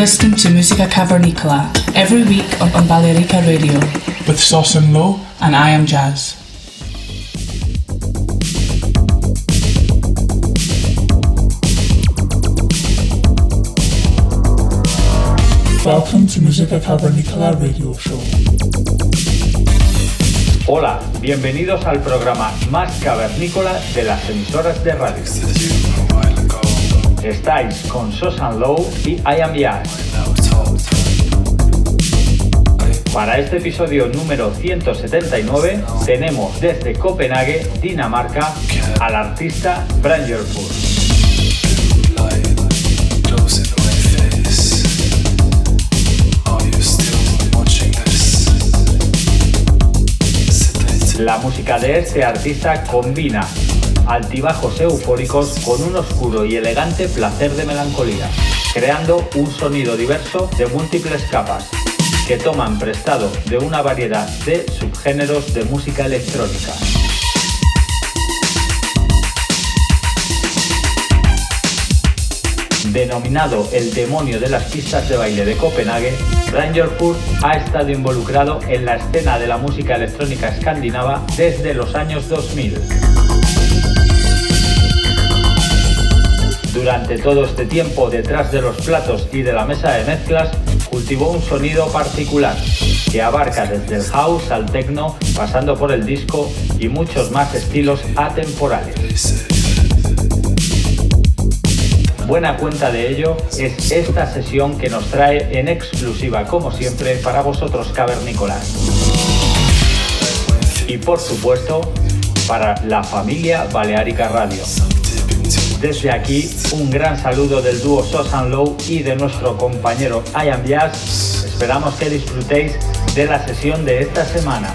Listening to Musica Cavernicola every week on, on Balearica Radio with Sauce and Low and I am Jazz. Welcome to Musica Cavernicola Radio Show. Hola, bienvenidos al programa más cavernícola de las emisoras de radio. Estáis con Sosan Low y I Am. Para este episodio número 179 tenemos desde Copenhague, Dinamarca, al artista Brangerford. La música de este artista combina altibajos eufóricos con un oscuro y elegante placer de melancolía, creando un sonido diverso de múltiples capas que toman prestado de una variedad de subgéneros de música electrónica. Denominado el demonio de las pistas de baile de Copenhague, Rangerford ha estado involucrado en la escena de la música electrónica escandinava desde los años 2000. Durante todo este tiempo, detrás de los platos y de la mesa de mezclas, cultivó un sonido particular que abarca desde el house al techno, pasando por el disco y muchos más estilos atemporales. Buena cuenta de ello es esta sesión que nos trae en exclusiva, como siempre, para vosotros cavernícolas. Y por supuesto, para la familia Balearica Radio. Desde aquí, un gran saludo del dúo Sosan Low y de nuestro compañero I Am Jazz. Esperamos que disfrutéis de la sesión de esta semana.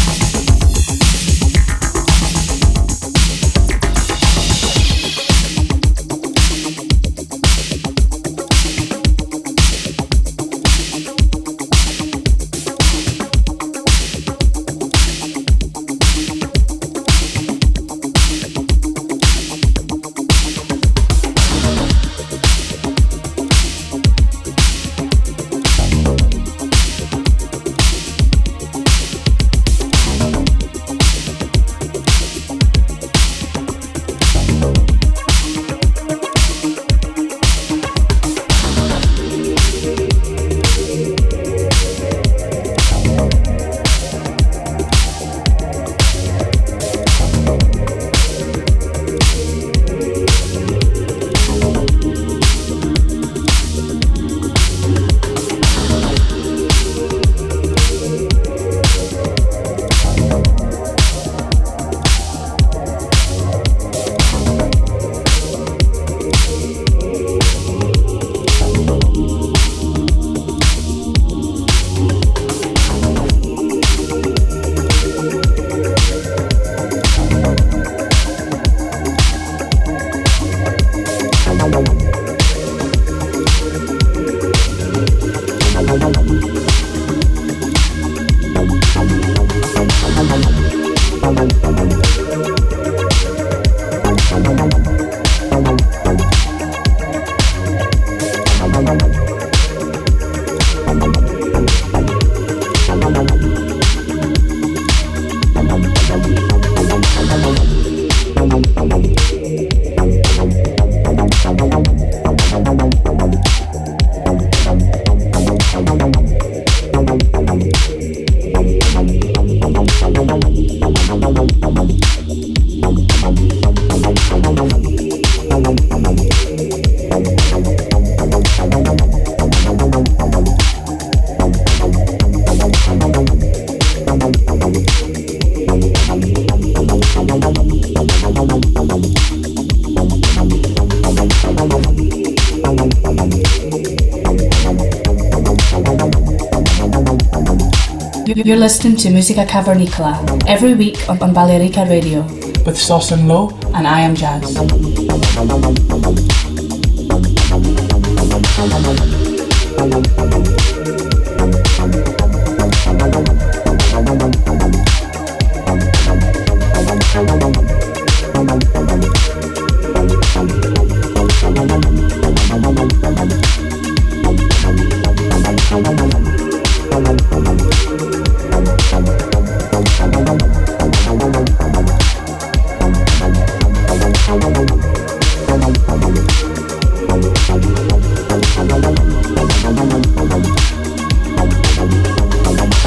You're listening to Musica Cavernicola every week on, Balearica Radio with Sauce and Low, and I am Jazz.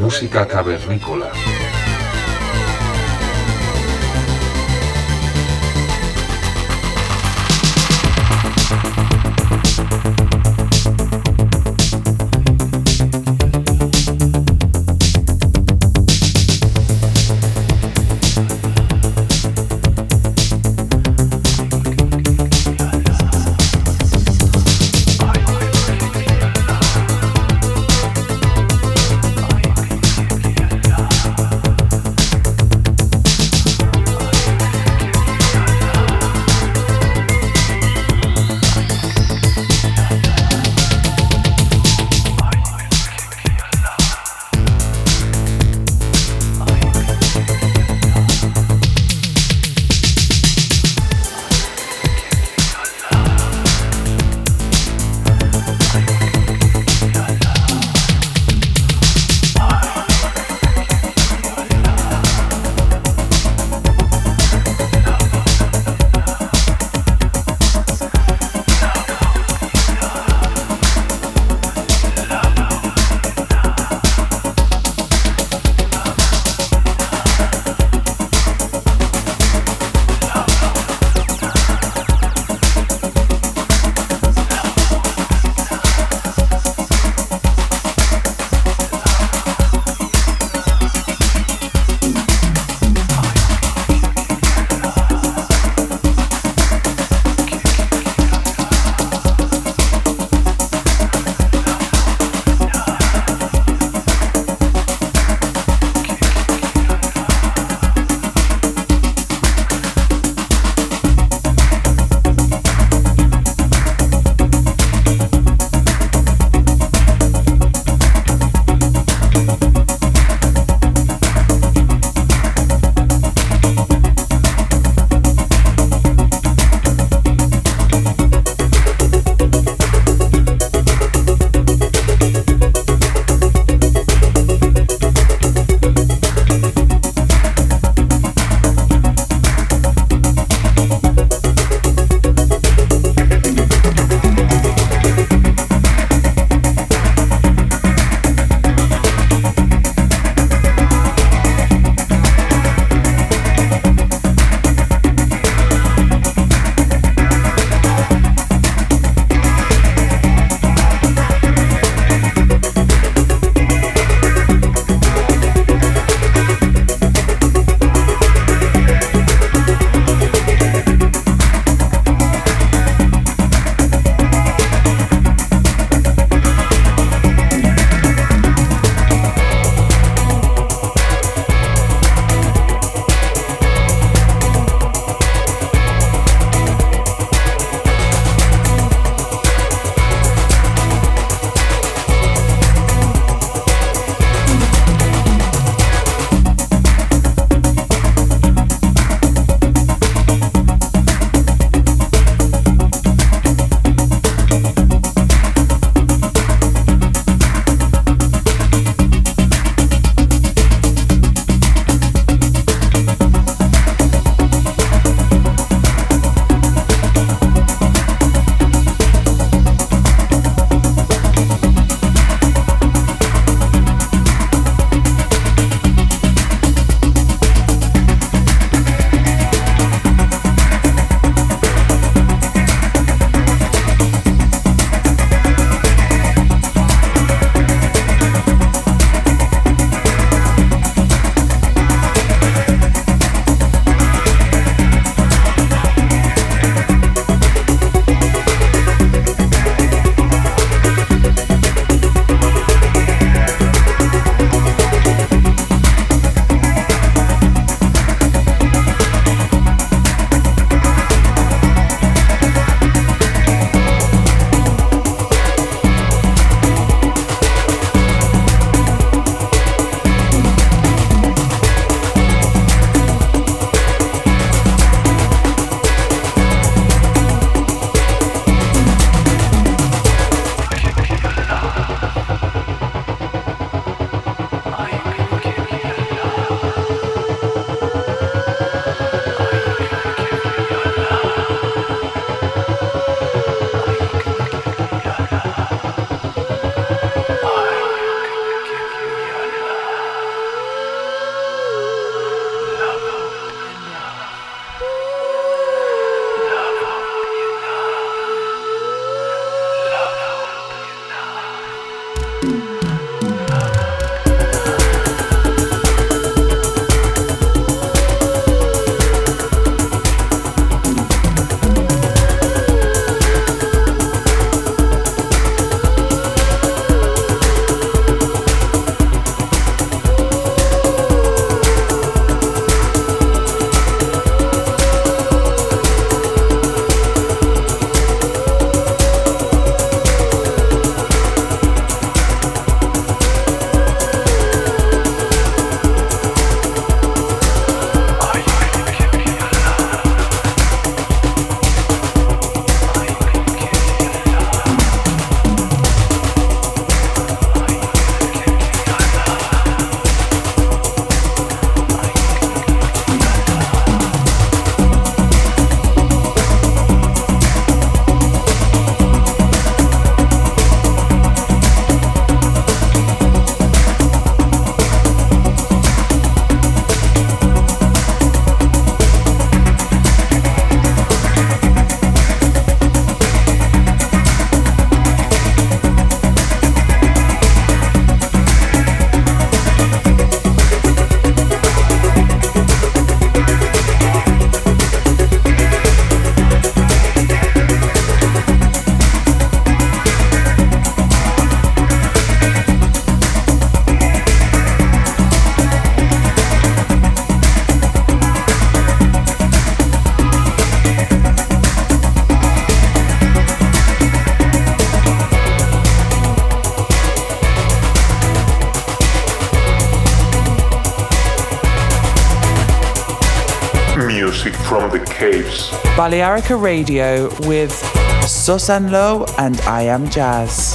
Música cavernícola. Balearica Radio with Susan Lowe and I Am Jazz.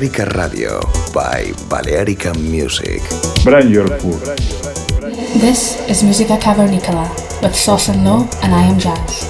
Balearica Radio by Balearica Music. Brand your food. This is Musica Cavernicola with Sauce and Low and I Am Jazz.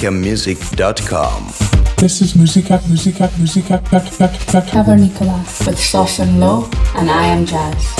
balearicamusic.com. This is Musica, Musica, Musica, Cavernicola with Sauce and Low, and I am Jazz.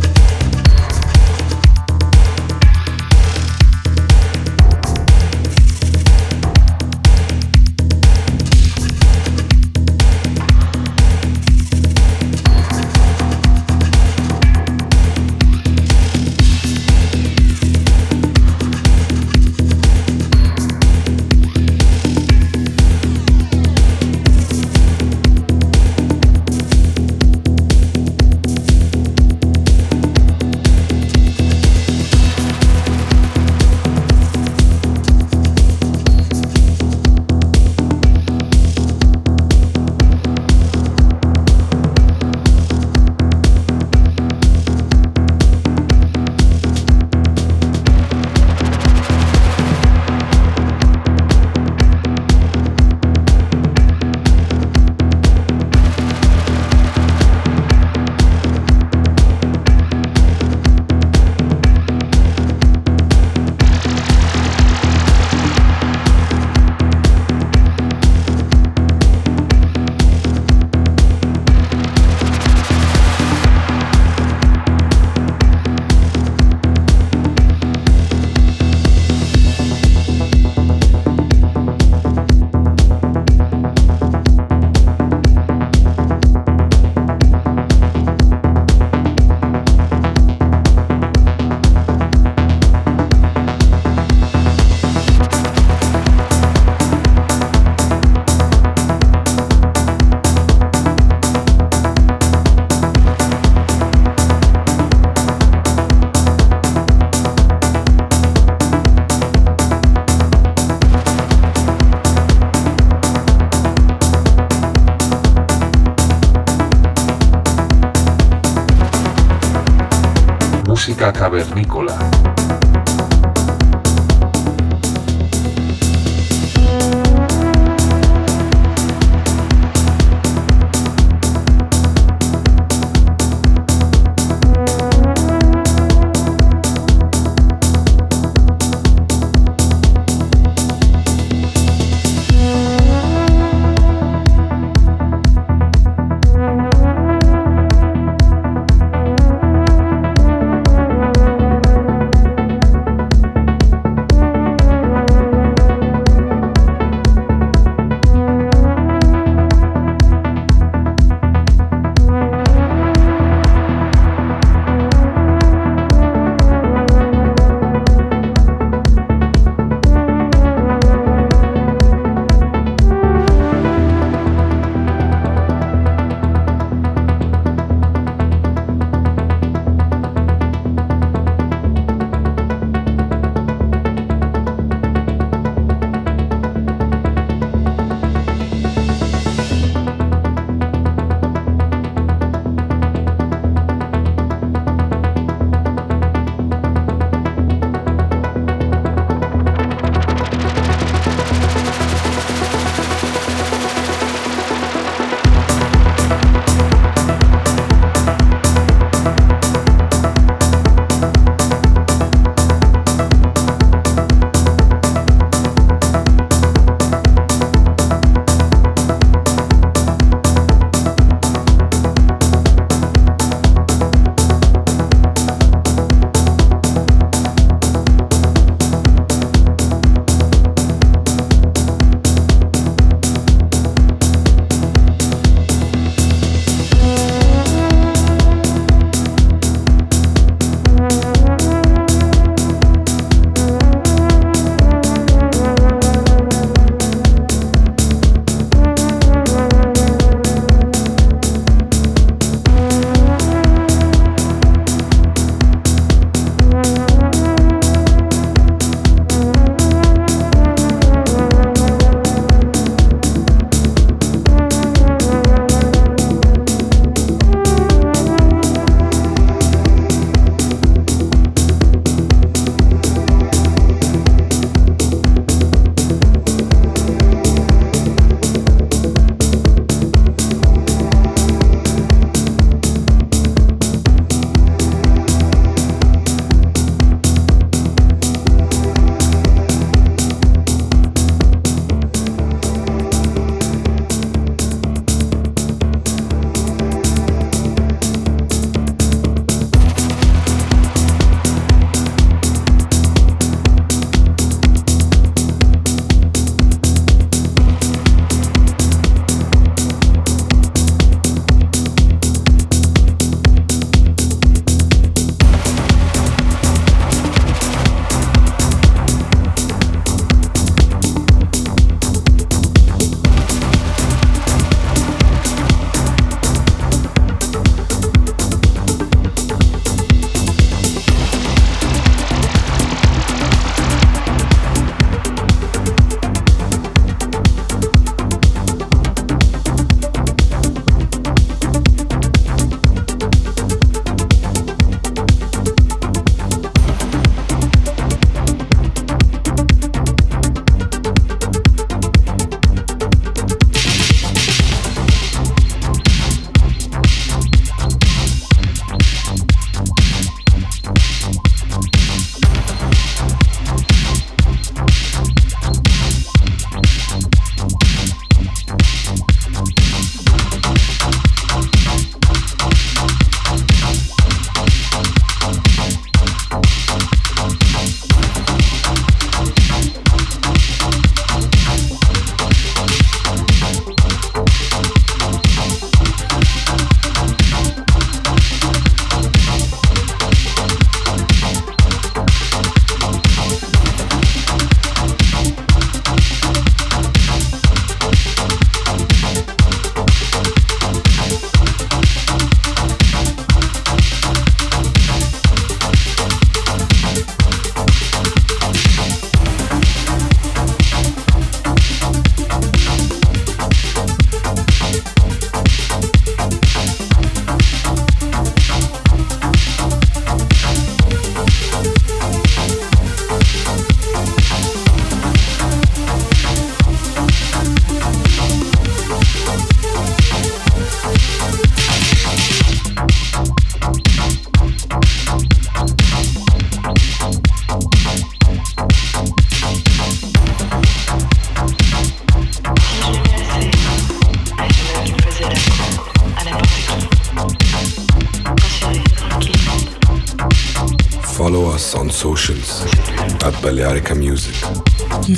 Cavernícola.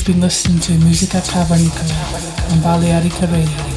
You've been listening to Musica Cavernicola on Balearica Radio.